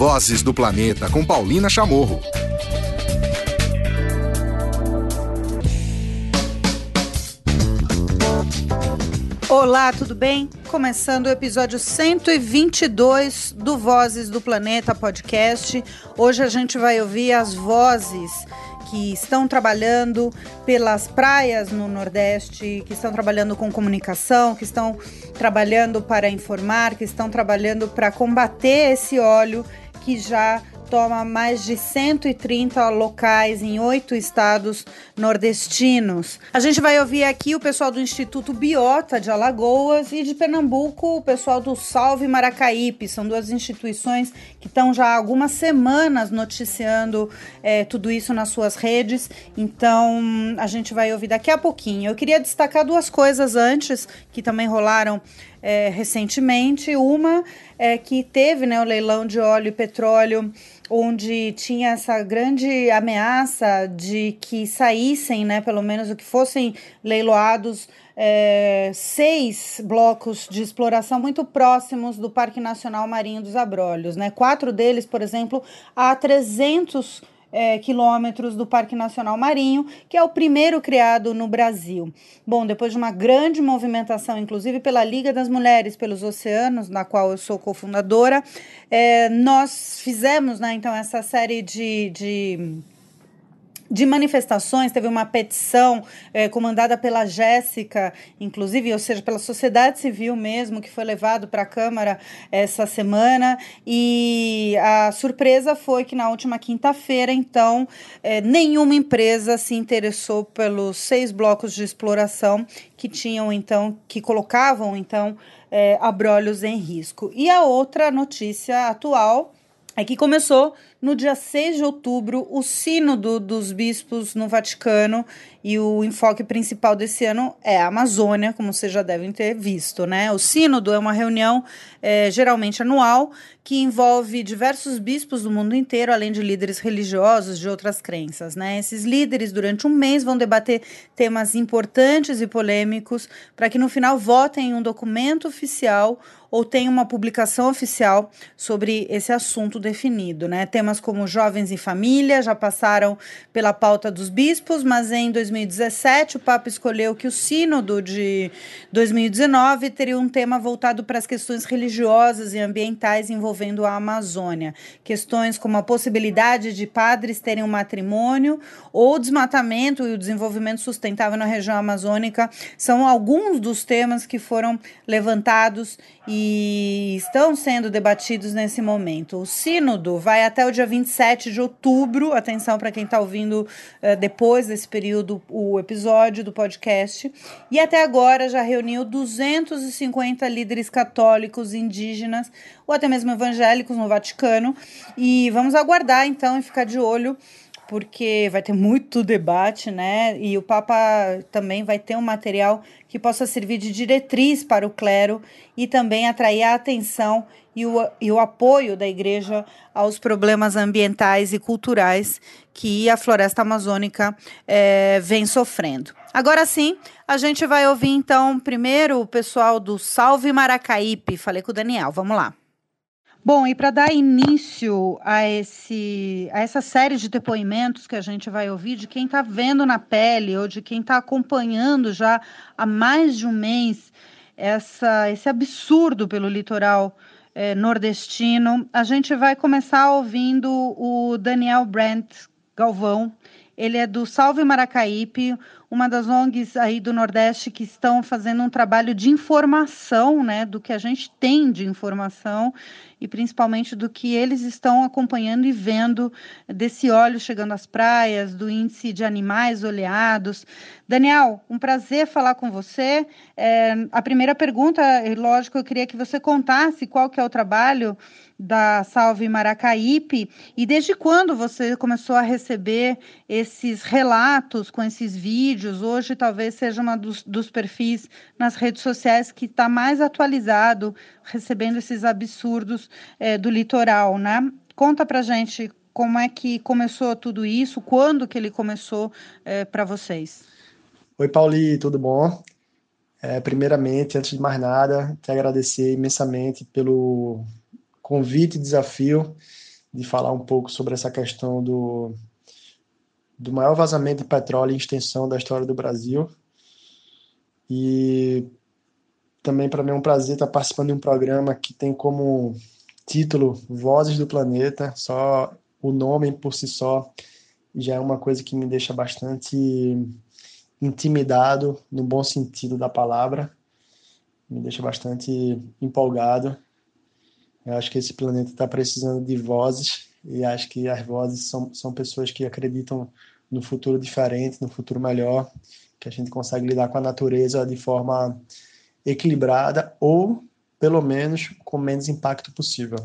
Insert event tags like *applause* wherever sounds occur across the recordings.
Vozes do Planeta com Paulina Chamorro. Olá, tudo bem? Começando o episódio 122 do Vozes do Planeta podcast. Hoje a gente vai ouvir as vozes que estão trabalhando pelas praias no Nordeste, que estão trabalhando com comunicação, que estão trabalhando para informar, que estão trabalhando para combater esse óleo que já toma mais de 130 locais em oito estados nordestinos. A gente vai ouvir aqui o pessoal do Instituto Biota de Alagoas e de Pernambuco o pessoal do Salve Maracaípe. São duas instituições que estão já há algumas semanas noticiando é, tudo isso nas suas redes. Então a gente vai ouvir daqui a pouquinho. Eu queria destacar duas coisas antes que também rolaram é, recentemente. Uma é que teve né, o leilão de óleo e petróleo onde tinha essa grande ameaça de que saíssem, né, pelo menos o que fossem leiloados, é, seis blocos de exploração muito próximos do Parque Nacional Marinho dos Abrolhos. Né? Quatro deles, por exemplo, a 300 é, quilômetros do Parque Nacional Marinho, que é o primeiro criado no Brasil. Bom, depois de uma grande movimentação, inclusive pela Liga das Mulheres pelos Oceanos, na qual eu sou cofundadora, é, nós fizemos, né, então, essa série de, de de manifestações, teve uma petição é, comandada pela Jéssica, inclusive, ou seja, pela sociedade civil mesmo, que foi levado para a Câmara essa semana. E a surpresa foi que na última quinta-feira, então, é, nenhuma empresa se interessou pelos seis blocos de exploração que tinham, então, que colocavam, então, é, abrolhos em risco. E a outra notícia atual é que começou no dia 6 de outubro o Sínodo dos Bispos no Vaticano e o enfoque principal desse ano é a Amazônia, como vocês já devem ter visto, né? O Sínodo é uma reunião é, geralmente anual que envolve diversos bispos do mundo inteiro, além de líderes religiosos de outras crenças, né? Esses líderes, durante um mês, vão debater temas importantes e polêmicos para que no final votem em um documento oficial ou tenham uma publicação oficial sobre esse assunto definido, né? Temas como jovens e família já passaram pela pauta dos bispos, mas em 2017 o Papa escolheu que o sínodo de 2019 teria um tema voltado para as questões religiosas e ambientais envolvendo a Amazônia, questões como a possibilidade de padres terem um matrimônio ou desmatamento e o desenvolvimento sustentável na região amazônica são alguns dos temas que foram levantados e estão sendo debatidos nesse momento. O sínodo vai até o dia 27 de outubro. Atenção para quem está ouvindo uh, depois desse período o episódio do podcast. E até agora já reuniu 250 líderes católicos, indígenas ou até mesmo evangélicos no Vaticano. E vamos aguardar então e ficar de olho porque vai ter muito debate, né? E o Papa também vai ter um material que possa servir de diretriz para o clero e também atrair a atenção e o, e o apoio da igreja aos problemas ambientais e culturais que a floresta amazônica é, vem sofrendo. Agora sim, a gente vai ouvir então primeiro o pessoal do Salve Maracaípe. Falei com o Daniel, vamos lá. Bom, e para dar início a, esse, a essa série de depoimentos que a gente vai ouvir de quem está vendo na pele ou de quem está acompanhando já há mais de um mês essa, esse absurdo pelo litoral eh, nordestino, a gente vai começar ouvindo o Daniel Brandt Galvão. Ele é do Salve Maracaípe, uma das ONGs aí do Nordeste que estão fazendo um trabalho de informação, né, do que a gente tem de informação e principalmente do que eles estão acompanhando e vendo desse óleo chegando às praias, do índice de animais oleados. Daniel, um prazer falar com você. É, a primeira pergunta, lógico, eu queria que você contasse qual que é o trabalho da Salve Maracaípe e desde quando você começou a receber esses relatos com esses vídeos? Hoje talvez seja uma dos, dos perfis nas redes sociais que está mais atualizado, recebendo esses absurdos é, do litoral, né? Conta para gente como é que começou tudo isso, quando que ele começou é, para vocês? Oi, Pauli, tudo bom? É, primeiramente, antes de mais nada, te agradecer imensamente pelo convite e desafio de falar um pouco sobre essa questão do, do maior vazamento de petróleo em extensão da história do Brasil. E também para mim é um prazer estar participando de um programa que tem como título Vozes do Planeta. Só o nome por si só já é uma coisa que me deixa bastante intimidado, no bom sentido da palavra. Me deixa bastante empolgado. Eu acho que esse planeta está precisando de vozes e acho que as vozes são, são pessoas que acreditam no futuro diferente, no futuro melhor, que a gente consegue lidar com a natureza de forma equilibrada ou, pelo menos, com menos impacto possível.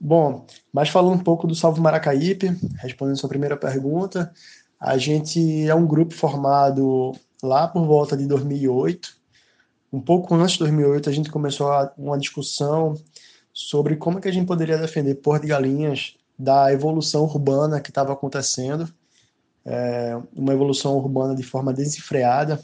Bom, mas falando um pouco do Salve Maracaípe, respondendo sua primeira pergunta, a gente é um grupo formado lá por volta de 2008. Um pouco antes de 2008, a gente começou uma discussão sobre como é que a gente poderia defender Porto de Galinhas da evolução urbana que estava acontecendo, é, uma evolução urbana de forma desenfreada.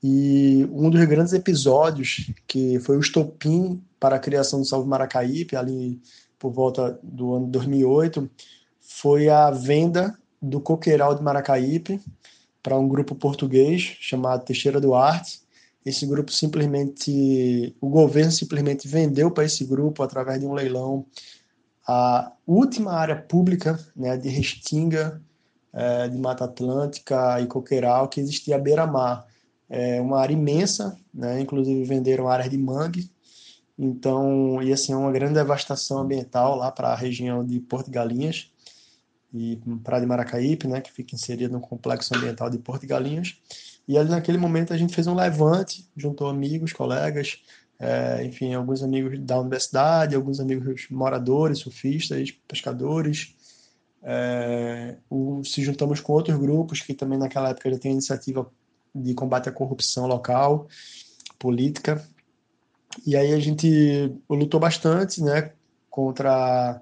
E um dos grandes episódios, que foi o estopim para a criação do Salve Maracaípe, ali por volta do ano 2008, foi a venda do Coqueiral de Maracaípe para um grupo português chamado Teixeira Duarte. Esse grupo simplesmente, o governo simplesmente vendeu para esse grupo através de um leilão a última área pública né, de restinga é, de Mata Atlântica e Coqueiral que existia à beira-mar. É uma área imensa, né, inclusive venderam áreas de mangue, então ia ser uma grande devastação ambiental lá para a região de Porto Galinhas e Praia de Maracaípe, né, que fica inserida no complexo ambiental de Porto de Galinhas. E ali naquele momento a gente fez um levante, juntou amigos, colegas, é, enfim, alguns amigos da universidade, alguns amigos moradores, surfistas, pescadores. É, o, se juntamos com outros grupos que também naquela época já tinham iniciativa de combate à corrupção local, política. E aí a gente lutou bastante, né, contra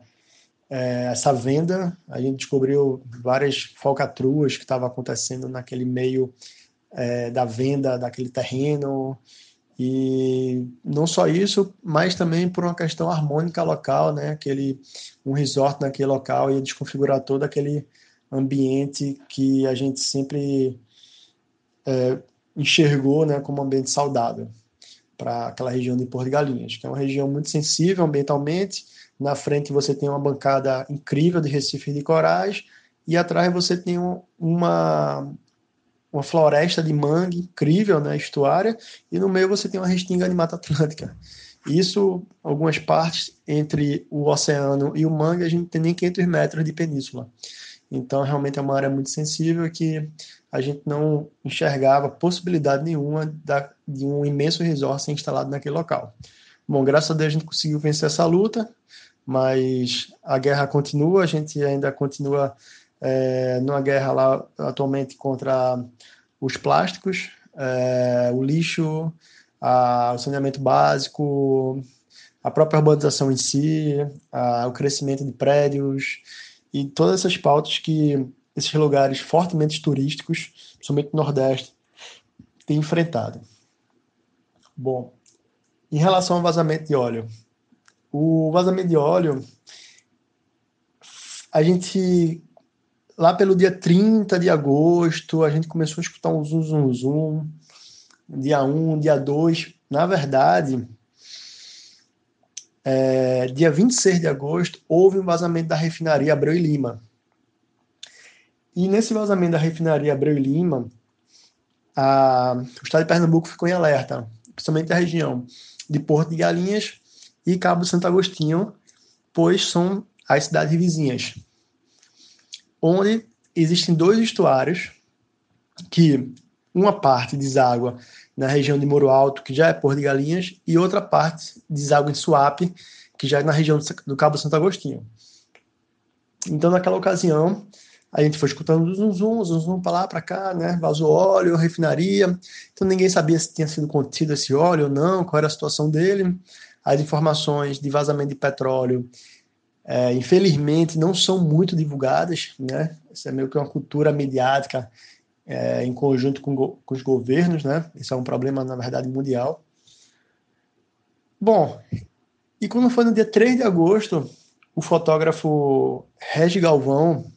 é, essa venda, a gente descobriu várias falcatruas que estavam acontecendo naquele meio é, da venda daquele terreno, e não só isso, mas também por uma questão harmônica local, né? Aquele, um resort naquele local ia desconfigurar todo aquele ambiente que a gente sempre é, enxergou né, como um ambiente saudável para aquela região de Porto de Galinhas, que é uma região muito sensível ambientalmente, na frente você tem uma bancada incrível de recifes de corais e atrás você tem uma, uma floresta de mangue incrível, né, estuária, e no meio você tem uma restinga de Mata Atlântica. Isso, algumas partes entre o oceano e o mangue, a gente tem nem 500 metros de península. Então, realmente é uma área muito sensível que a gente não enxergava possibilidade nenhuma de um imenso resort ser instalado naquele local. Bom, graças a Deus a gente conseguiu vencer essa luta, mas a guerra continua, a gente ainda continua é, numa guerra lá atualmente contra os plásticos, é, o lixo, a, o saneamento básico, a própria urbanização em si, a, o crescimento de prédios e todas essas pautas que esses lugares fortemente turísticos, principalmente no Nordeste, têm enfrentado. Bom, em relação ao vazamento de óleo, o vazamento de óleo, a gente, lá pelo dia 30 de agosto, a gente começou a escutar um zum, zum, zum. Dia 1, dia 2. Na verdade, é, dia 26 de agosto, houve um vazamento da refinaria Abreu e Lima. E nesse vazamento da refinaria Abreu e Lima, a, o estado de Pernambuco ficou em alerta, principalmente a região de Porto de Galinhas e Cabo Santo Agostinho, pois são as cidades vizinhas, onde existem dois estuários que uma parte deságua na região de Moro Alto, que já é Porto de Galinhas, e outra parte deságua em Suape, que já é na região do Cabo Santo Agostinho. Então, naquela ocasião, a gente foi escutando zum zum, zum zum para lá, para cá, né? Vazou óleo, refinaria. Então ninguém sabia se tinha sido contido esse óleo ou não, qual era a situação dele as informações de vazamento de petróleo, é, infelizmente, não são muito divulgadas, né? Isso é meio que uma cultura mediática é, em conjunto com, com, os governos, né? Isso é um problema, na verdade, mundial. Bom, e quando foi no dia 3 de agosto, o o fotógrafo Regi Galvão,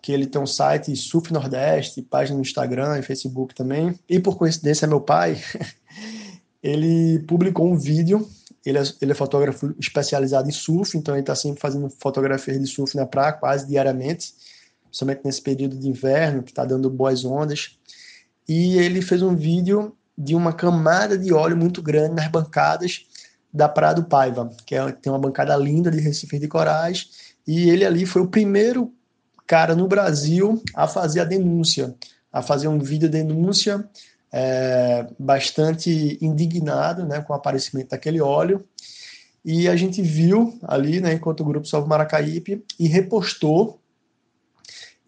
que ele tem um site Surf Nordeste, página no Instagram e Facebook também, e por coincidência é meu pai, *laughs* ele publicou um vídeo, ele é, ele é fotógrafo especializado em surf, então ele está sempre fazendo fotografias de surf na praia quase diariamente, somente nesse período de inverno, que está dando boas ondas, e ele fez um vídeo de uma camada de óleo muito grande nas bancadas da Praia do Paiva, que é, tem uma bancada linda de recifes de corais, e ele ali foi o primeiro cara no Brasil a fazer a denúncia, a fazer um vídeo denúncia é, bastante indignado né, com o aparecimento daquele óleo. E a gente viu ali, né, enquanto o grupo Salvo Maracaípe, e repostou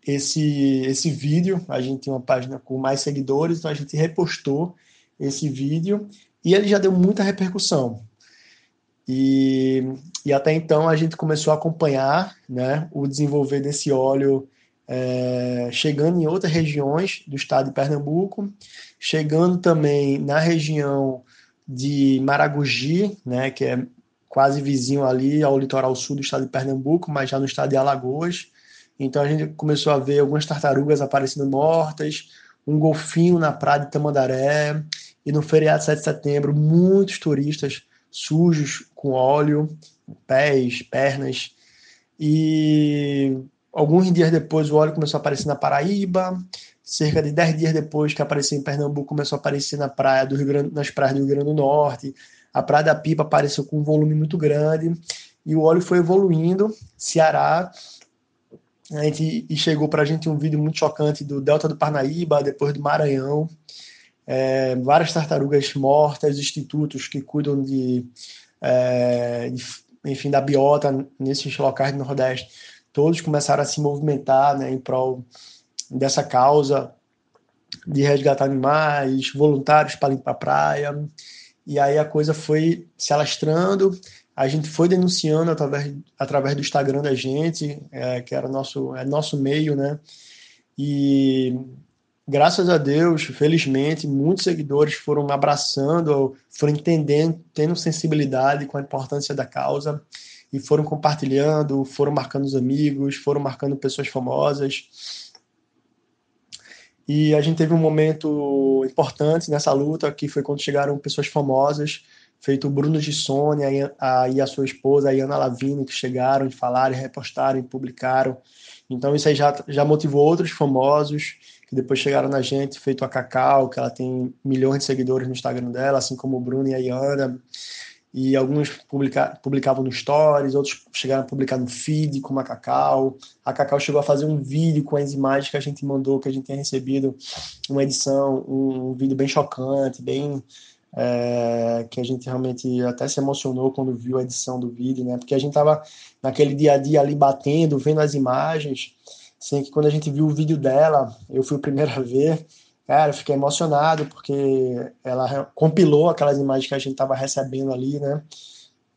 esse, esse vídeo. A gente tem uma página com mais seguidores, então a gente repostou esse vídeo e ele já deu muita repercussão. E, e até então a gente começou a acompanhar né, o desenvolver desse óleo é, chegando em outras regiões do estado de Pernambuco, chegando também na região de Maragogi, né, que é quase vizinho ali ao litoral sul do estado de Pernambuco, mas já no estado de Alagoas. Então a gente começou a ver algumas tartarugas aparecendo mortas, um golfinho na praia de Tamandaré, e no feriado 7 de setembro, muitos turistas sujos com óleo, pés, pernas. E alguns dias depois o óleo começou a aparecer na Paraíba. Cerca de 10 dias depois que apareceu em Pernambuco, começou a aparecer na praia do Rio Grande, nas praias do Rio Grande do Norte. A Praia da Pipa apareceu com um volume muito grande. E o óleo foi evoluindo. Ceará a gente, e chegou para a gente um vídeo muito chocante do Delta do Parnaíba, depois do Maranhão. É, várias tartarugas mortas, institutos que cuidam de, é, de, enfim, da biota nesses locais do Nordeste, todos começaram a se movimentar né, em prol dessa causa de resgatar animais, voluntários para limpar a praia. E aí a coisa foi se alastrando, a gente foi denunciando através, através do Instagram da gente, é, que era nosso, é nosso meio, né? E graças a Deus, felizmente, muitos seguidores foram abraçando, foram entendendo, tendo sensibilidade com a importância da causa e foram compartilhando, foram marcando os amigos, foram marcando pessoas famosas. E a gente teve um momento importante nessa luta, que foi quando chegaram pessoas famosas feito o Bruno de Sônia e a sua esposa, a Ana Lavini, que chegaram e falaram, repostaram e publicaram. Então isso aí já, já motivou outros famosos que depois chegaram na gente, feito a Cacau, que ela tem milhões de seguidores no Instagram dela, assim como o Bruno e a Iana. E alguns publica, publicavam no Stories, outros chegaram a publicar no feed, como a Cacau. A Cacau chegou a fazer um vídeo com as imagens que a gente mandou, que a gente tinha recebido, uma edição, um, um vídeo bem chocante, bem é, que a gente realmente até se emocionou quando viu a edição do vídeo, né? Porque a gente tava naquele dia a dia ali batendo, vendo as imagens, sem que quando a gente viu o vídeo dela, eu fui o primeiro a ver, cara, eu fiquei emocionado porque ela compilou aquelas imagens que a gente tava recebendo ali, né?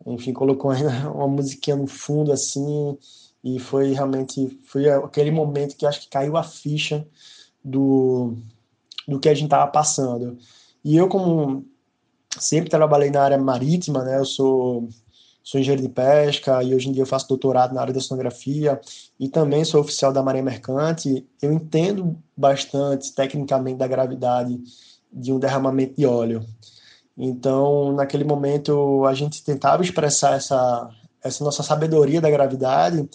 Enfim, colocou *laughs* uma musiquinha no fundo assim, e foi realmente foi aquele momento que acho que caiu a ficha do do que a gente tava passando. E eu como sempre trabalhei na área marítima, né? Eu sou, sou engenheiro de pesca e hoje em dia eu faço doutorado na área da sonografia e também sou oficial da Marinha Mercante. Eu entendo bastante tecnicamente da gravidade de um derramamento de óleo. Então, naquele momento, a gente tentava expressar essa, essa nossa sabedoria da gravidade,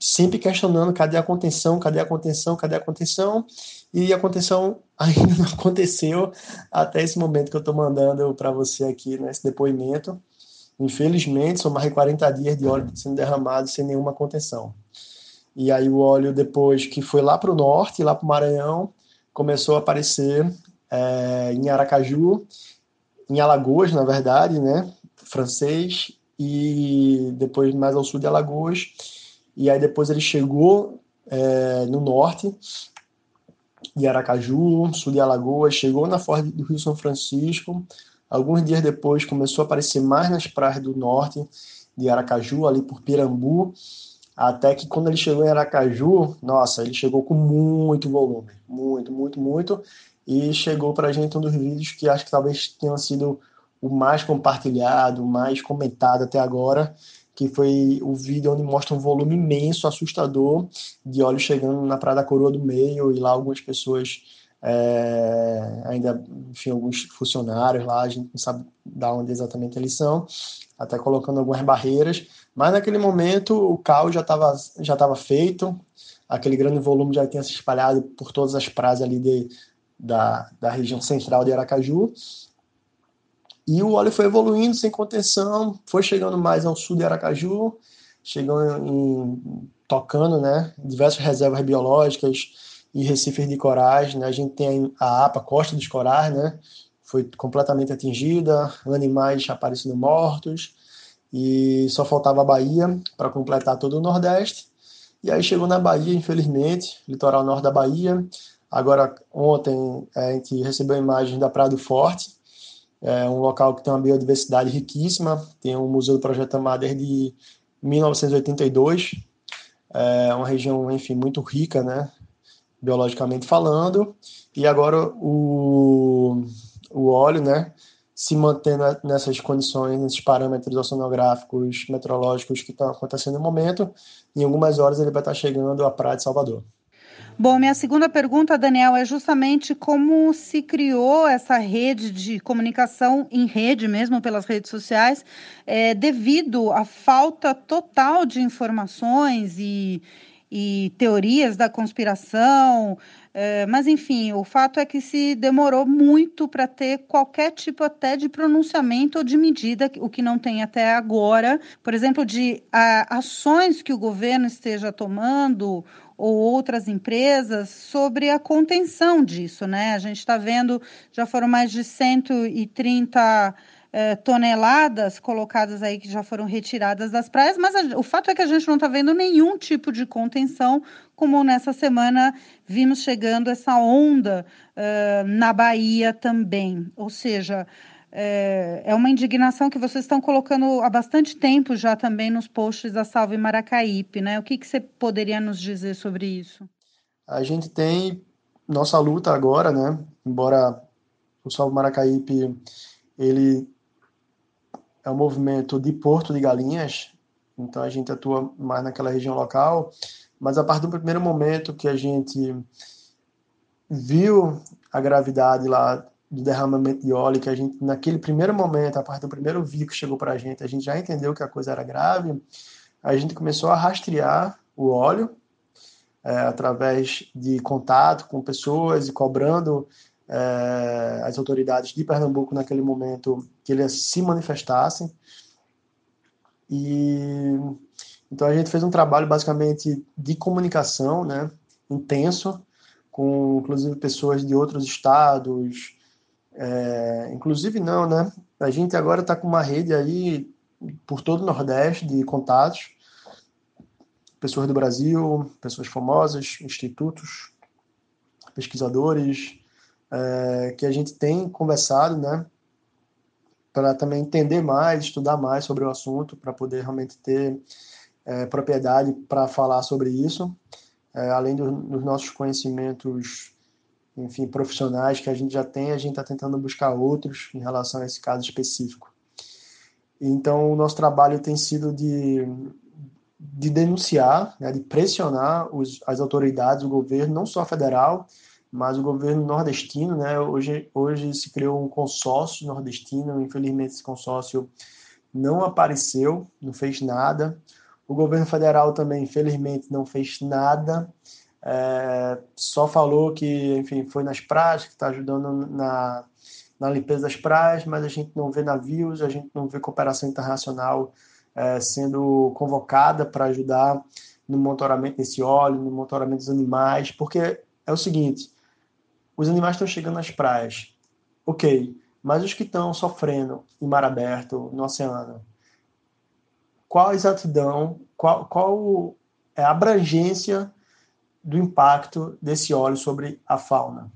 sempre questionando cadê a contenção, cadê a contenção, cadê a contenção, e a contenção *laughs* ainda não aconteceu até esse momento que eu estou mandando para você aqui nesse depoimento. Infelizmente, são mais de 40 dias de óleo sendo derramado sem nenhuma contenção. E aí o óleo, depois que foi lá para o norte, lá para o Maranhão, começou a aparecer é, em Aracaju, em Alagoas, na verdade, né? Francês, e depois mais ao sul de Alagoas. E aí depois ele chegou é, no norte, de Aracaju, sul de Alagoas, chegou na Ford do Rio São Francisco. Alguns dias depois começou a aparecer mais nas praias do norte de Aracaju, ali por Pirambu, até que quando ele chegou em Aracaju, nossa, ele chegou com muito volume, muito, muito, muito, e chegou para a gente um dos vídeos que acho que talvez tenha sido o mais compartilhado, o mais comentado até agora, que foi o vídeo onde mostra um volume imenso, assustador, de óleo chegando na Praia da Coroa do Meio, e lá algumas pessoas, é, ainda, enfim, alguns funcionários lá, a gente não sabe de onde exatamente eles são, até colocando algumas barreiras, mas naquele momento o caos já estava já tava feito, aquele grande volume já tinha se espalhado por todas as praias ali de, da, da região central de Aracaju, e o óleo foi evoluindo sem contenção, foi chegando mais ao sul de Aracaju, chegando em, tocando, né, diversas reservas biológicas e recifes de corais, né, a gente tem a APA, Costa dos Corais, né, foi completamente atingida, animais aparecendo mortos, e só faltava a Bahia para completar todo o Nordeste, e aí chegou na Bahia, infelizmente, litoral norte da Bahia, agora ontem é, a gente recebeu imagens da Praia do Forte, é um local que tem uma biodiversidade riquíssima, tem um Museu do Projeto Amar desde 1982, é uma região, enfim, muito rica, né, biologicamente falando, e agora o, o óleo, né, se mantendo nessas condições, nesses parâmetros oceanográficos, meteorológicos que estão acontecendo no momento, em algumas horas ele vai estar chegando à Praia de Salvador. Bom, minha segunda pergunta, Daniel, é justamente como se criou essa rede de comunicação em rede, mesmo pelas redes sociais, é, devido à falta total de informações e, e teorias da conspiração. É, mas, enfim, o fato é que se demorou muito para ter qualquer tipo até de pronunciamento ou de medida, o que não tem até agora, por exemplo, de a, ações que o governo esteja tomando ou outras empresas sobre a contenção disso, né? A gente está vendo, já foram mais de 130 eh, toneladas colocadas aí que já foram retiradas das praias, mas a, o fato é que a gente não está vendo nenhum tipo de contenção, como nessa semana vimos chegando essa onda uh, na Bahia também. Ou seja, é, é uma indignação que vocês estão colocando há bastante tempo já também nos posts da Salve Maracaípe, né? O que, que você poderia nos dizer sobre isso? A gente tem nossa luta agora, né? Embora o Salve Maracaípe ele é um movimento de Porto de Galinhas, então a gente atua mais naquela região local, mas a partir do primeiro momento que a gente viu a gravidade lá do derramamento de óleo, que a gente, naquele primeiro momento, a partir do primeiro vídeo que chegou para a gente, a gente já entendeu que a coisa era grave, a gente começou a rastrear o óleo é, através de contato com pessoas e cobrando é, as autoridades de Pernambuco naquele momento que eles se manifestassem. E então a gente fez um trabalho basicamente de comunicação, né, intenso, com inclusive pessoas de outros estados, é, inclusive não, né? A gente agora está com uma rede aí por todo o Nordeste de contatos, pessoas do Brasil, pessoas famosas, institutos, pesquisadores, é, que a gente tem conversado, né? Para também entender mais, estudar mais sobre o assunto, para poder realmente ter é, propriedade para falar sobre isso, é, além do, dos nossos conhecimentos enfim, profissionais que a gente já tem, a gente está tentando buscar outros em relação a esse caso específico. Então, o nosso trabalho tem sido de, de denunciar, né, de pressionar os, as autoridades, o governo, não só federal, mas o governo nordestino. Né, hoje, hoje se criou um consórcio nordestino, infelizmente esse consórcio não apareceu, não fez nada. O governo federal também, infelizmente, não fez nada. É, só falou que, enfim, foi nas praias, que está ajudando na, na limpeza das praias, mas a gente não vê navios, a gente não vê cooperação internacional é, sendo convocada para ajudar no monitoramento desse óleo, no monitoramento dos animais, porque é o seguinte: os animais estão chegando nas praias, ok, mas os que estão sofrendo em mar aberto, no oceano, qual a exatidão, qual, qual é a abrangência do impacto desse óleo sobre a fauna.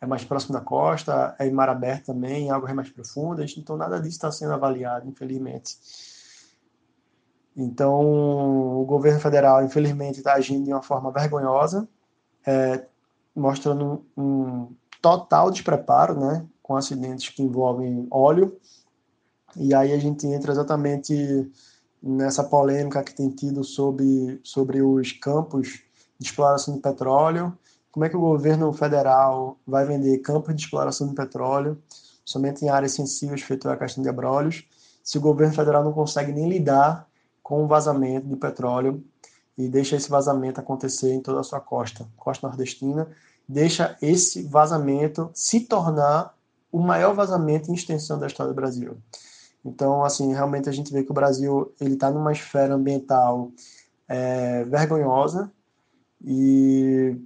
É mais próximo da costa, é em mar aberto também, em águas mais profundas, então nada disso está sendo avaliado, infelizmente. Então, o governo federal, infelizmente, está agindo de uma forma vergonhosa, é, mostrando um total despreparo, né, com acidentes que envolvem óleo. E aí a gente entra exatamente nessa polêmica que tem tido sobre, sobre os campos de exploração de petróleo. Como é que o governo federal vai vender campos de exploração de petróleo somente em áreas sensíveis, feito a questão de Abrolhos, se o governo federal não consegue nem lidar com o vazamento de petróleo e deixa esse vazamento acontecer em toda a sua costa, costa nordestina, deixa esse vazamento se tornar o maior vazamento em extensão da história do Brasil. Então, assim, realmente a gente vê que o Brasil ele está numa esfera ambiental é, vergonhosa e,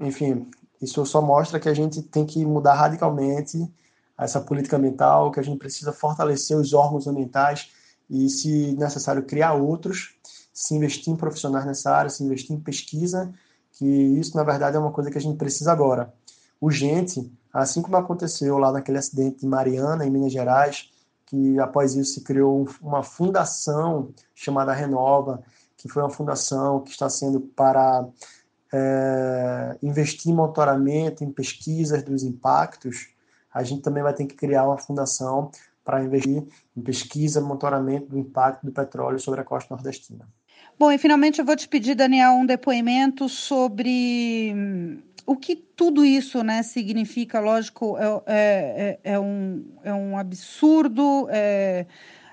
enfim, isso só mostra que a gente tem que mudar radicalmente essa política ambiental, que a gente precisa fortalecer os órgãos ambientais e, se necessário, criar outros, se investir em profissionais nessa área, se investir em pesquisa, que isso, na verdade, é uma coisa que a gente precisa agora. Urgente, assim como aconteceu lá naquele acidente de Mariana, em Minas Gerais, que após isso se criou uma fundação chamada Renova, que foi uma fundação que está sendo para é, investir em monitoramento, em pesquisas dos impactos, a gente também vai ter que criar uma fundação para investir em pesquisa, monitoramento do impacto do petróleo sobre a costa nordestina. Bom, e finalmente eu vou te pedir, Daniel, um depoimento sobre hum, o que tudo isso né, significa. Lógico, é, é, é, é um, é um absurdo. É,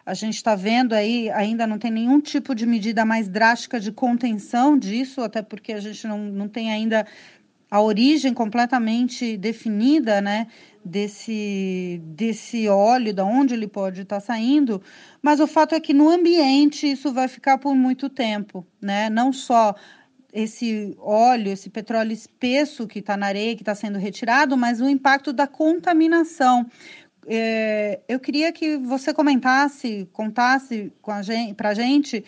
a gente está vendo aí, ainda não tem nenhum tipo de medida mais drástica de contenção disso, até porque a gente não, não tem ainda a origem completamente definida, né? desse, desse óleo, da onde ele pode estar tá saindo, mas o fato é que no ambiente isso vai ficar por muito tempo, né? Não só esse óleo, esse petróleo espesso que está na areia, que está sendo retirado, mas o impacto da contaminação. É, eu queria que você comentasse, contasse para a gente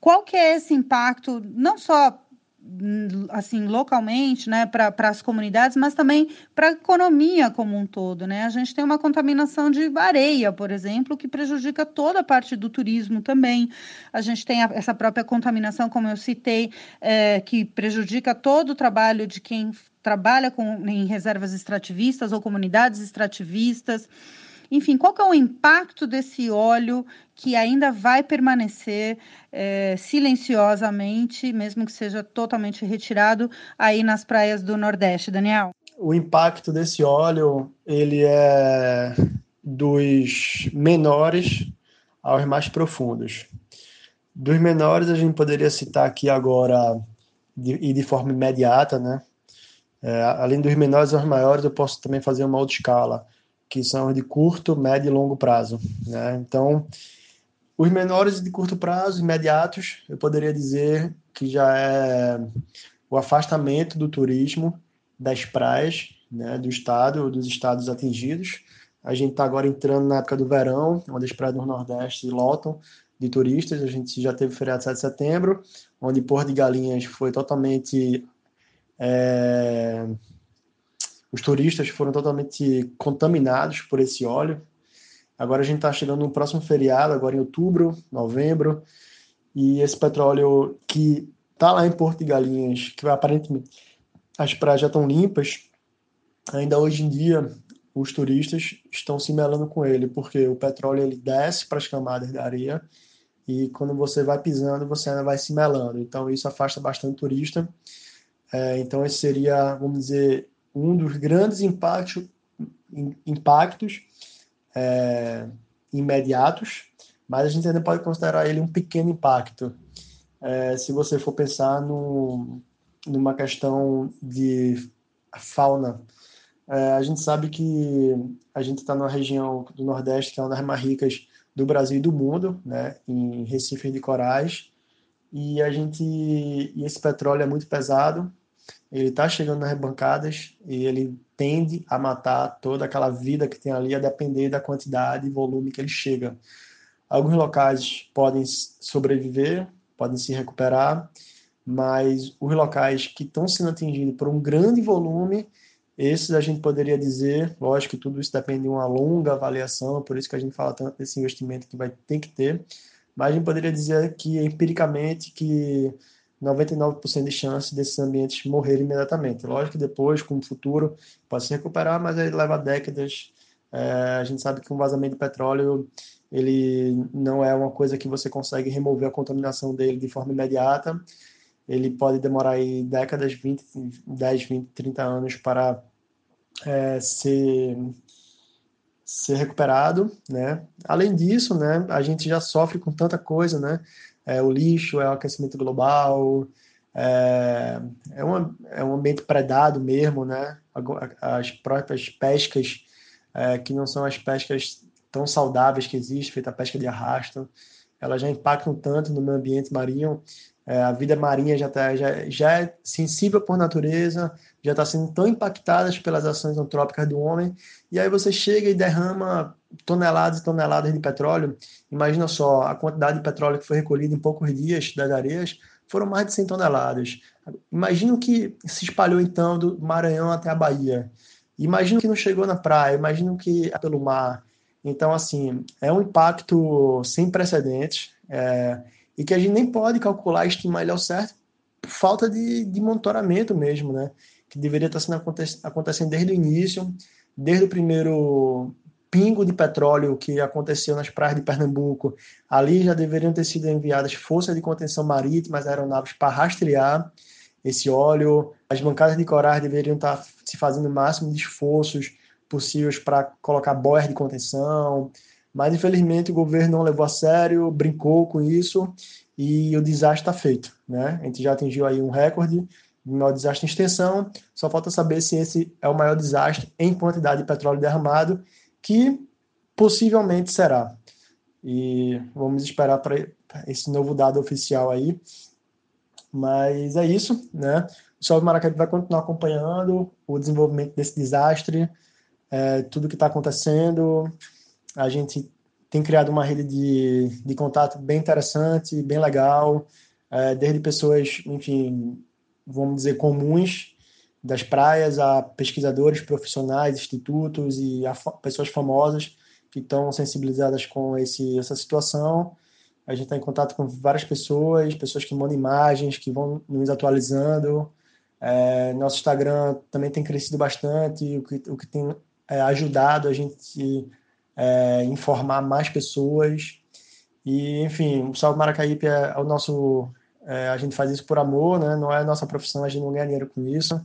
qual que é esse impacto, não só assim localmente, né, para as comunidades, mas também para a economia como um todo, né? A gente tem uma contaminação de areia, por exemplo, que prejudica toda a parte do turismo também. A gente tem a, essa própria contaminação, como eu citei, é, que prejudica todo o trabalho de quem trabalha com, em reservas extrativistas ou comunidades extrativistas. Enfim, qual que é o impacto desse óleo que ainda vai permanecer é, silenciosamente, mesmo que seja totalmente retirado, aí nas praias do Nordeste, Daniel? O impacto desse óleo, ele é dos menores aos mais profundos. Dos menores, a gente poderia citar aqui agora, de, e de forma imediata, né? É, além dos menores aos maiores, eu posso também fazer uma outra escala que são de curto, médio e longo prazo. Né? Então, os menores de curto prazo, imediatos, eu poderia dizer que já é o afastamento do turismo das praias né, do estado, dos estados atingidos. A gente está agora entrando na época do verão, onde as praias do Nordeste lotam de turistas. A gente já teve o feriado 7 de setembro, onde Porto de Galinhas foi totalmente é, os turistas foram totalmente contaminados por esse óleo. Agora a gente está chegando no próximo feriado, agora em outubro, novembro, e esse petróleo que está lá em Porto de Galinhas, que aparentemente as praias já estão limpas, ainda hoje em dia os turistas estão se melando com ele, porque o petróleo ele desce para as camadas da areia e quando você vai pisando, você ainda vai se melando. Então isso afasta bastante turista. É, então esse seria, vamos dizer, um dos grandes impactos, impactos é, imediatos, mas a gente ainda pode considerar ele um pequeno impacto. É, se você for pensar no, numa questão de fauna, é, a gente sabe que a gente está numa região do Nordeste que é uma das mais ricas do Brasil e do mundo, né, em recifes de corais, e a gente e esse petróleo é muito pesado, ele está chegando nas bancadas e ele tende a matar toda aquela vida que tem ali a depender da quantidade e volume que ele chega. Alguns locais podem sobreviver, podem se recuperar, mas os locais que estão sendo atingidos por um grande volume, esses a gente poderia dizer, lógico que tudo isso depende de uma longa avaliação, por isso que a gente fala tanto desse investimento que vai ter que ter, mas a gente poderia dizer que empiricamente que 99% de chance desses ambientes morrerem imediatamente. Lógico que depois, com o futuro, pode se recuperar, mas aí leva décadas É, a gente sabe que um vazamento de petróleo ele não é uma coisa que você consegue remover a contaminação dele de forma imediata. Ele pode demorar aí décadas, 20, 10, 20, 30 anos para é, ser, ser recuperado, né? Além disso, né, a gente já sofre com tanta coisa, né? É, o lixo, é o aquecimento global, é, é, uma, é um ambiente predado mesmo, né? As próprias pescas, é, que não são as pescas tão saudáveis que existem, feita a pesca de arrasto, elas já impactam tanto no meio ambiente marinho. É, a vida marinha já, tá, já, já é sensível por natureza, já está sendo tão impactada pelas ações antrópicas do homem, e aí você chega e derrama toneladas e toneladas de petróleo. Imagina só a quantidade de petróleo que foi recolhida em poucos dias das areias, foram mais de 100 toneladas. Imagina o que se espalhou então do Maranhão até a Bahia. Imagina que não chegou na praia, imagina que é pelo mar. Então, assim, é um impacto sem precedentes é, e que a gente nem pode calcular, estimar ele ao certo, por falta de, de monitoramento mesmo, né? Que deveria estar sendo acontecendo desde o início, desde o primeiro pingo de petróleo que aconteceu nas praias de Pernambuco. Ali já deveriam ter sido enviadas forças de contenção marítima, aeronaves para rastrear esse óleo. As bancadas de corais deveriam estar se fazendo o máximo de esforços possíveis para colocar boias de contenção, mas infelizmente o governo não levou a sério, brincou com isso e o desastre está feito, né? A gente já atingiu aí um recorde de maior desastre em extensão, só falta saber se esse é o maior desastre em quantidade de petróleo derramado, que possivelmente será. E vamos esperar para esse novo dado oficial aí. Mas é isso, né? O Salve Maracaípe vai continuar acompanhando o desenvolvimento desse desastre, é, tudo que está acontecendo. A gente tem criado uma rede de, de contato bem interessante, bem legal, é, desde pessoas, enfim, vamos dizer, comuns das praias a pesquisadores profissionais, institutos e a pessoas famosas que estão sensibilizadas com esse, essa situação. A gente está em contato com várias pessoas, pessoas que mandam imagens, que vão nos atualizando. É, nosso Instagram também tem crescido bastante, o que, o que tem é, ajudado a gente é, informar mais pessoas. E, enfim, o Salve Maracaípe é, é o nosso. É, a gente faz isso por amor, né? não é a nossa profissão, a gente não ganha dinheiro com isso.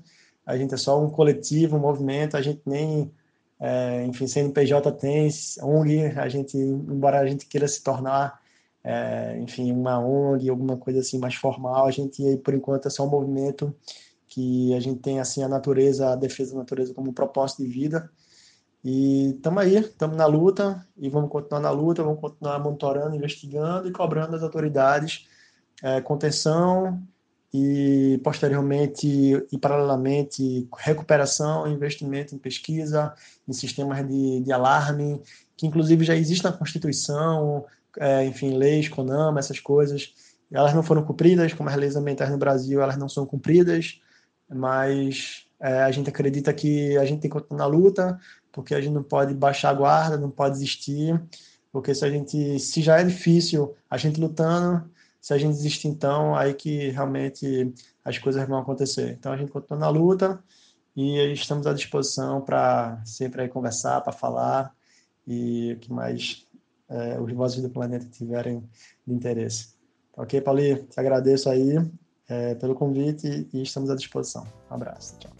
A gente é só um coletivo, um movimento, a gente nem. É, enfim, CNPJ tem, ONG, a gente, embora a gente queira se tornar, é, enfim, uma ONG, alguma coisa assim mais formal, a gente, por enquanto, é só um movimento que a gente tem, assim, a natureza, a defesa da natureza como um propósito de vida, e estamos aí, estamos na luta e vamos continuar na luta, vamos continuar monitorando, investigando e cobrando das autoridades é, contenção e posteriormente e paralelamente recuperação, investimento em pesquisa, em sistemas de, de alarme, que inclusive já existe na Constituição, é, enfim, leis, CONAMA, essas coisas. Elas não foram cumpridas, como as leis ambientais no Brasil, elas não são cumpridas, mas é, a gente acredita que a gente tem que continuar na luta, porque a gente não pode baixar a guarda, não pode desistir, porque se a gente, se já é difícil a gente lutando, se a gente desistir então, aí que realmente as coisas vão acontecer. Então a gente continua na luta e estamos à disposição para sempre conversar, para falar e o que mais é, os vozes do planeta tiverem de interesse. Ok, Pauli? Te agradeço aí é, pelo convite e estamos à disposição. Um abraço. Tchau.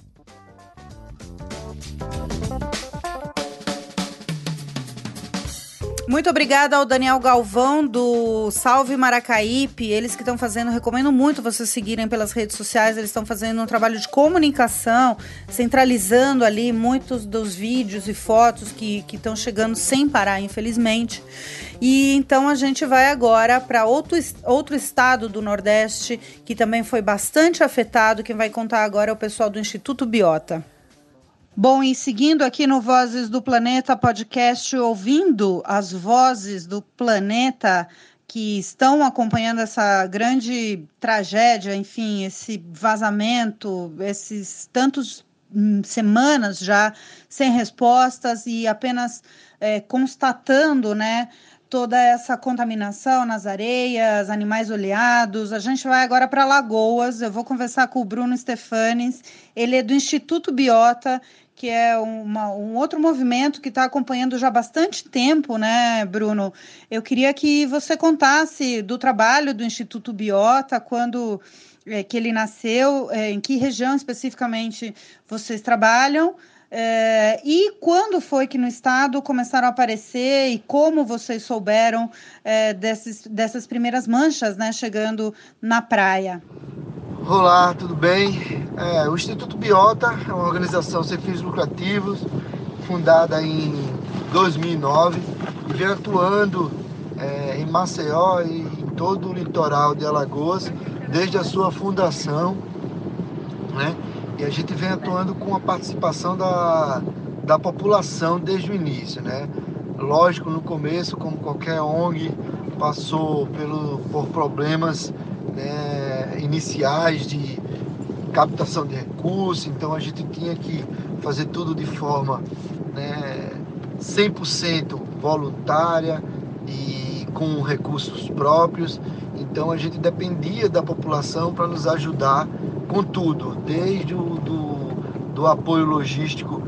Muito obrigada ao Daniel Galvão do Salve Maracaípe, eles que estão fazendo, recomendo muito vocês seguirem pelas redes sociais, eles estão fazendo um trabalho de comunicação, centralizando ali muitos dos vídeos e fotos que estão chegando sem parar, infelizmente. E então a gente vai agora para outro, outro estado do Nordeste que também foi bastante afetado. Quem vai contar agora é o pessoal do Instituto Biota. Bom, e seguindo aqui no Vozes do Planeta podcast, ouvindo as vozes do planeta que estão acompanhando essa grande tragédia, enfim, esse vazamento, esses tantos hum, semanas já sem respostas e apenas é, constatando, né, toda essa contaminação nas areias, animais oleados. A gente vai agora para Lagoas. Eu vou conversar com o Bruno Stefanes. Ele é do Instituto Biota, que é uma, um outro movimento que está acompanhando já bastante tempo, né, Bruno? Eu queria que você contasse do trabalho do Instituto Biota, quando é, que ele nasceu, é, em que região especificamente vocês trabalham. É, e quando foi que no estado começaram a aparecer e como vocês souberam é, desses, dessas primeiras manchas né, chegando na praia? Olá, tudo bem? É, o Instituto Biota é uma organização sem fins lucrativos, fundada em 2009 e vem atuando é, em Maceió e em todo o litoral de Alagoas desde a sua fundação. Né? E a gente vem atuando com a participação da, da população desde o início, né? Lógico, no começo, como qualquer ONG, passou pelo, por problemas né, iniciais de captação de recursos, então a gente tinha que fazer tudo de forma né, 100% voluntária e com recursos próprios. Então a gente dependia da população para nos ajudar com tudo, desde o do, do apoio logístico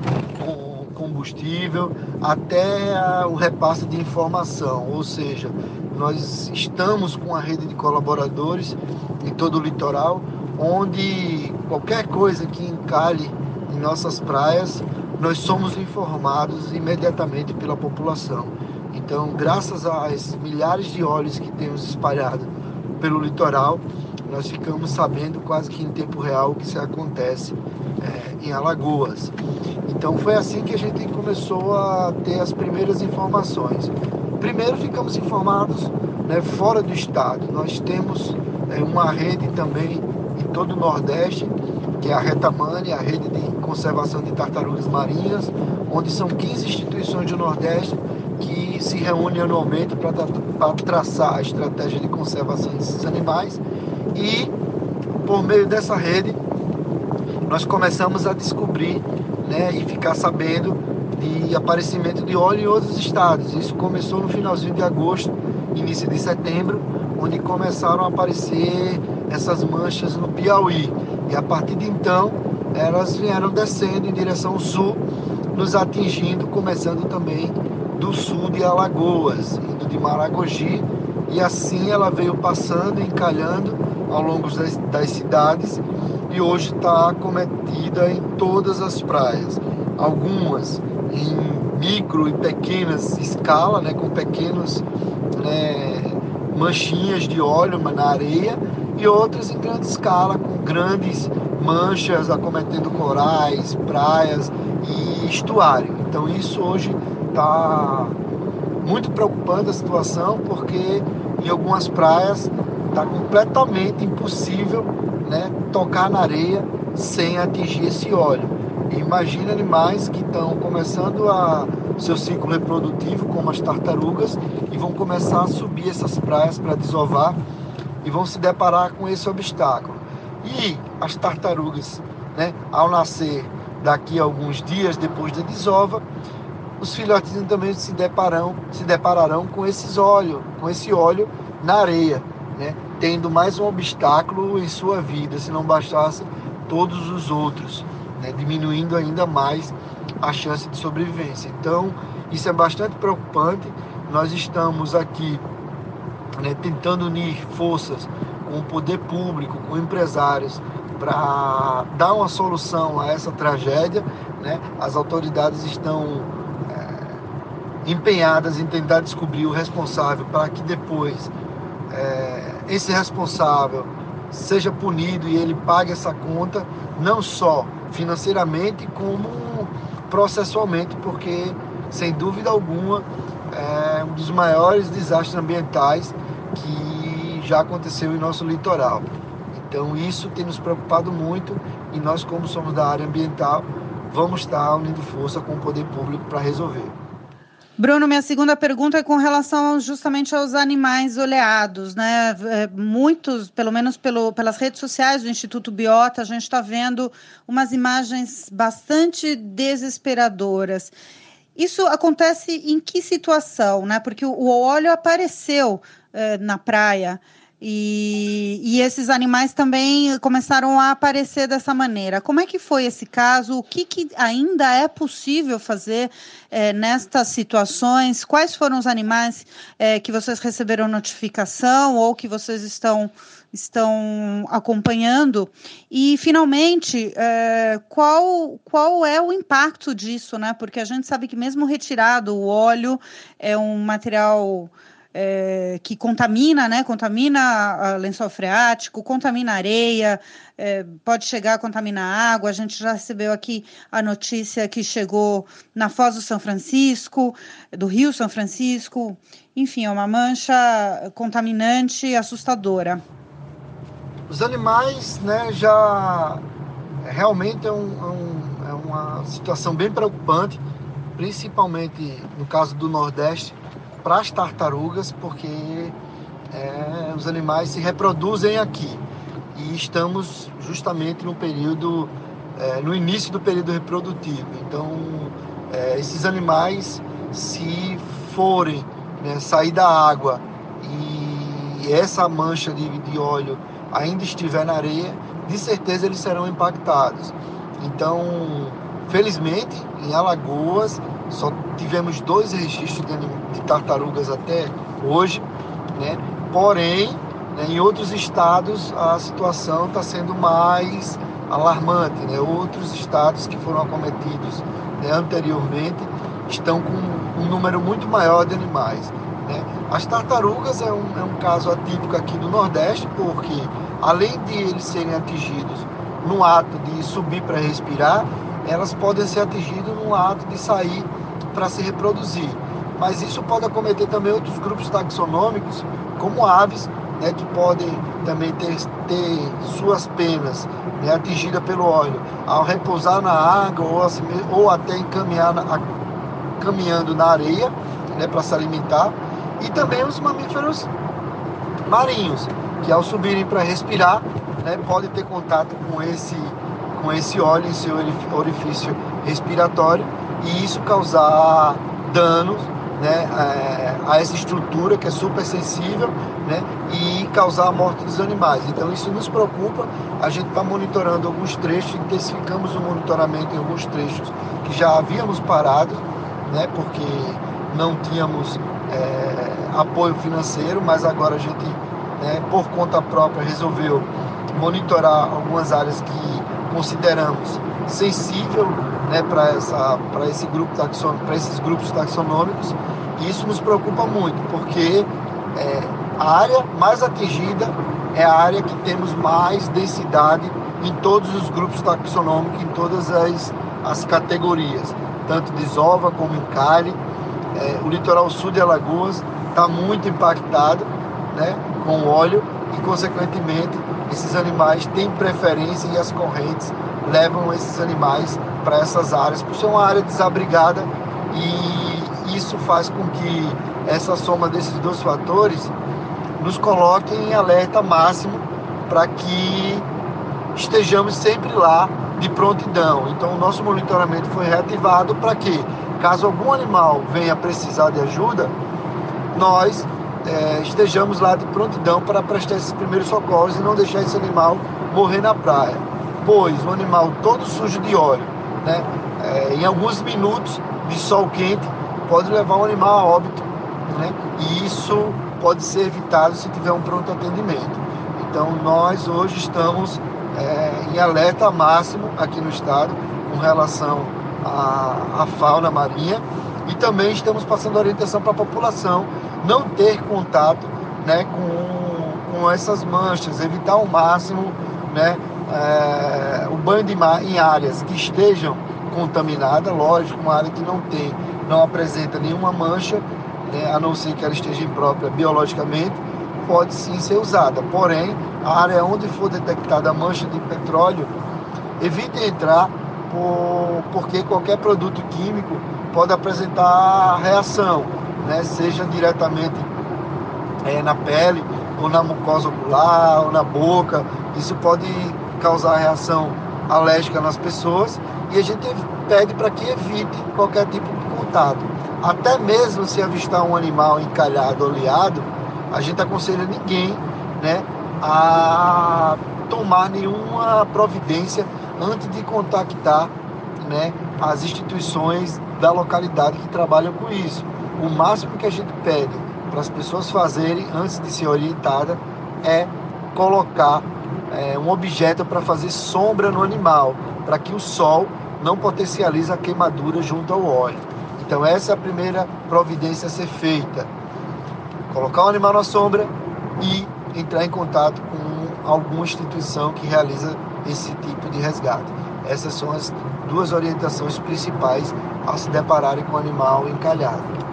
com combustível até a, o repasse de informação, ou seja, nós estamos com a rede de colaboradores em todo o litoral, onde qualquer coisa que encalhe em nossas praias, nós somos informados imediatamente pela população. Então, graças esses milhares de olhos que temos espalhado pelo litoral, nós ficamos sabendo quase que em tempo real o que se acontece é, em Alagoas. Então foi assim que a gente começou a ter as primeiras informações. Primeiro ficamos informados né, fora do estado. Nós temos é, uma rede também em todo o Nordeste, que é a Retamane, a rede de conservação de tartarugas marinhas, onde são 15 instituições do Nordeste que se reúnem anualmente para traçar a estratégia de conservação desses animais e por meio dessa rede nós começamos a descobrir né, e ficar sabendo de aparecimento de óleo em outros estados. Isso começou no finalzinho de agosto, início de setembro, onde começaram a aparecer essas manchas no Piauí. E a partir de então, elas vieram descendo em direção sul, nos atingindo, começando também do sul de Alagoas, indo de Maragogi, e assim ela veio passando, encalhando ao longo das, das cidades e hoje está cometida em todas as praias. Algumas em micro e pequenas escala, né, com pequenos né, manchinhas de óleo na areia, e outras em grande escala, com grandes manchas acometendo corais, praias e estuário. Então isso hoje está muito preocupante a situação, porque em algumas praias está completamente impossível né, tocar na areia sem atingir esse óleo. imagina animais que estão começando a seu ciclo reprodutivo, como as tartarugas, e vão começar a subir essas praias para desovar e vão se deparar com esse obstáculo. E as tartarugas, né, ao nascer daqui a alguns dias depois da desova, os filhotinhos também se depararão, se depararão com esses óleo, com esse óleo na areia, né? Tendo mais um obstáculo em sua vida, se não bastasse todos os outros, né? diminuindo ainda mais a chance de sobrevivência. Então, isso é bastante preocupante. Nós estamos aqui né, tentando unir forças com o poder público, com empresários, para dar uma solução a essa tragédia. Né? As autoridades estão é, empenhadas em tentar descobrir o responsável para que depois é, esse responsável seja punido e ele pague essa conta, não só financeiramente, como processualmente, porque, sem dúvida alguma, é um dos maiores desastres ambientais que já aconteceu em nosso litoral. Então, isso tem nos preocupado muito e nós, como somos da área ambiental, vamos estar unindo força com o poder público para resolver. Bruno, minha segunda pergunta é com relação justamente aos animais oleados, né? É, muitos, pelo menos pelo, pelas redes sociais do Instituto Biota, a gente está vendo umas imagens bastante desesperadoras. Isso acontece em que situação, né? Porque o, óleo apareceu eh, na praia e, e, esses animais também começaram a aparecer dessa maneira. Como é que foi esse caso? O que, que ainda é possível fazer é, nestas situações? Quais foram os animais é, que vocês receberam notificação ou que vocês estão estão acompanhando e finalmente é, qual qual é o impacto disso né porque a gente sabe que mesmo retirado o óleo é um material é, que contamina, né? Contamina lençol freático, contamina areia, é, pode chegar a contaminar água. A gente já recebeu aqui a notícia que chegou na Foz do São Francisco, do Rio São Francisco. Enfim, é uma mancha contaminante assustadora. Os animais, né, já realmente é, é, um, é uma situação bem preocupante, principalmente no caso do Nordeste para as tartarugas, porque é, os animais se reproduzem aqui. E estamos justamente no período, é, no início do período reprodutivo. Então, é, esses animais, se forem né, sair da água e essa mancha de, de óleo ainda estiver na areia, de certeza eles serão impactados. Então, felizmente, em Alagoas, só tivemos dois registros de, tartarugas até hoje, né? porém, né, em outros estados a situação está sendo mais alarmante. Né? Outros estados que foram acometidos né, anteriormente estão com um número muito maior de animais. Né? As tartarugas é um, é um caso atípico aqui do Nordeste, porque além de eles serem atingidos no ato de subir para respirar, elas podem ser atingidas no ato de sair para se reproduzir. Mas isso pode acometer também outros grupos taxonômicos, como aves, né, que podem também ter, ter suas penas né, atingidas pelo óleo ao repousar na água ou, assim, ou até encaminhar na, a, caminhando na areia né, para se alimentar. E também os mamíferos marinhos, que ao subirem para respirar, né, podem ter contato com esse com esse óleo em seu orifício respiratório e isso causar danos né, é, a essa estrutura que é super sensível né, e causar a morte dos animais. Então isso nos preocupa, a gente está monitorando alguns trechos, intensificamos o monitoramento em alguns trechos que já havíamos parado, né, porque não tínhamos é, apoio financeiro, mas agora a gente, né, por conta própria, resolveu monitorar algumas áreas que consideramos sensível né, para esse grupo para esses grupos taxonômicos. E isso nos preocupa muito, porque é, a área mais atingida é a área que temos mais densidade em todos os grupos taxonômicos, em todas as, as categorias, tanto desova como em cale. É, o litoral sul de Alagoas está muito impactado né, com óleo e, consequentemente, esses animais têm preferência e as correntes levam esses animais para essas áreas, por ser uma área desabrigada e isso faz com que essa soma desses dois fatores nos coloque em alerta máximo para que estejamos sempre lá de prontidão. Então o nosso monitoramento foi reativado para que, caso algum animal venha precisar de ajuda, nós é, estejamos lá de prontidão para prestar esses primeiros socorros e não deixar esse animal morrer na praia. Pois o animal todo sujo de óleo, né, é, em alguns minutos de sol quente, pode levar o animal a óbito. Né, e isso pode ser evitado se tiver um pronto atendimento. Então nós hoje estamos é, em alerta máximo aqui no estado com relação à, à fauna marinha e também estamos passando orientação para a população não ter contato né, com, com essas manchas, evitar ao máximo né, é, o banho de mar em áreas que estejam contaminadas, lógico, uma área que não tem, não apresenta nenhuma mancha, né, a não ser que ela esteja imprópria biologicamente, pode sim ser usada. Porém, a área onde for detectada mancha de petróleo, evite entrar por, porque qualquer produto químico pode apresentar reação né, seja diretamente é, na pele, ou na mucosa ocular, ou na boca. Isso pode causar reação alérgica nas pessoas e a gente pede para que evite qualquer tipo de contato. Até mesmo se avistar um animal encalhado, oleado, a gente aconselha ninguém né, a tomar nenhuma providência antes de contactar né, as instituições da localidade que trabalham com isso. O máximo que a gente pede para as pessoas fazerem antes de ser orientada é colocar é, um objeto para fazer sombra no animal, para que o sol não potencialize a queimadura junto ao óleo. Então essa é a primeira providência a ser feita. Colocar o animal na sombra e entrar em contato com alguma instituição que realiza esse tipo de resgate. Essas são as duas orientações principais ao se depararem com o animal encalhado.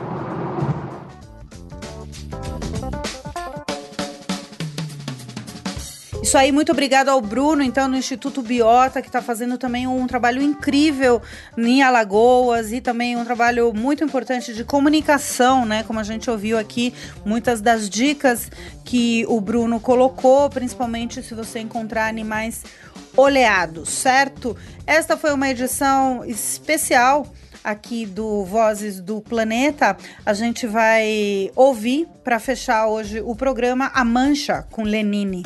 Isso aí, muito obrigado ao Bruno, então, do Instituto Biota, que está fazendo também um trabalho incrível em Alagoas e também um trabalho muito importante de comunicação, né? Como a gente ouviu aqui, muitas das dicas que o Bruno colocou, principalmente se você encontrar animais oleados, certo? Esta foi uma edição especial aqui do Vozes do Planeta. A gente vai ouvir para fechar hoje o programa A Mancha com Lenine.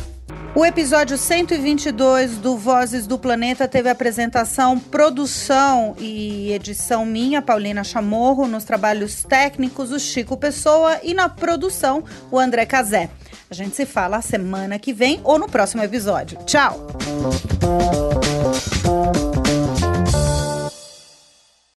O episódio 122 do Vozes do Planeta teve apresentação, produção e edição minha, Paulina Chamorro, nos trabalhos técnicos, o Chico Pessoa e na produção, o André Cazé. A gente se fala semana que vem ou no próximo episódio. Tchau!